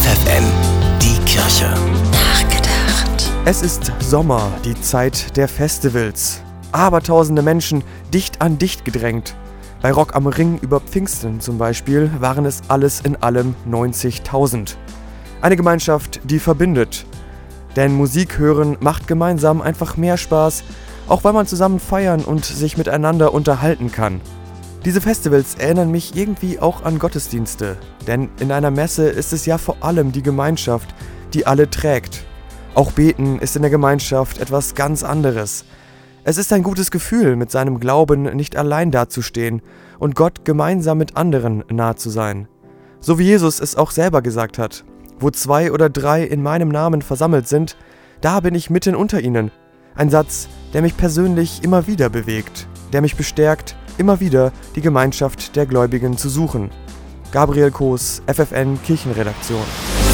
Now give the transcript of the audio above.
FFN, die Kirche. Nachgedacht. Es ist Sommer, die Zeit der Festivals. Abertausende Menschen dicht an dicht gedrängt. Bei Rock am Ring über Pfingsten zum Beispiel waren es alles in allem 90.000. Eine Gemeinschaft, die verbindet. Denn Musik hören macht gemeinsam einfach mehr Spaß, auch weil man zusammen feiern und sich miteinander unterhalten kann. Diese Festivals erinnern mich irgendwie auch an Gottesdienste, denn in einer Messe ist es ja vor allem die Gemeinschaft, die alle trägt. Auch beten ist in der Gemeinschaft etwas ganz anderes. Es ist ein gutes Gefühl, mit seinem Glauben nicht allein dazustehen und Gott gemeinsam mit anderen nahe zu sein. So wie Jesus es auch selber gesagt hat, wo zwei oder drei in meinem Namen versammelt sind, da bin ich mitten unter ihnen. Ein Satz, der mich persönlich immer wieder bewegt, der mich bestärkt, immer wieder die Gemeinschaft der Gläubigen zu suchen. Gabriel Koos, FFN Kirchenredaktion.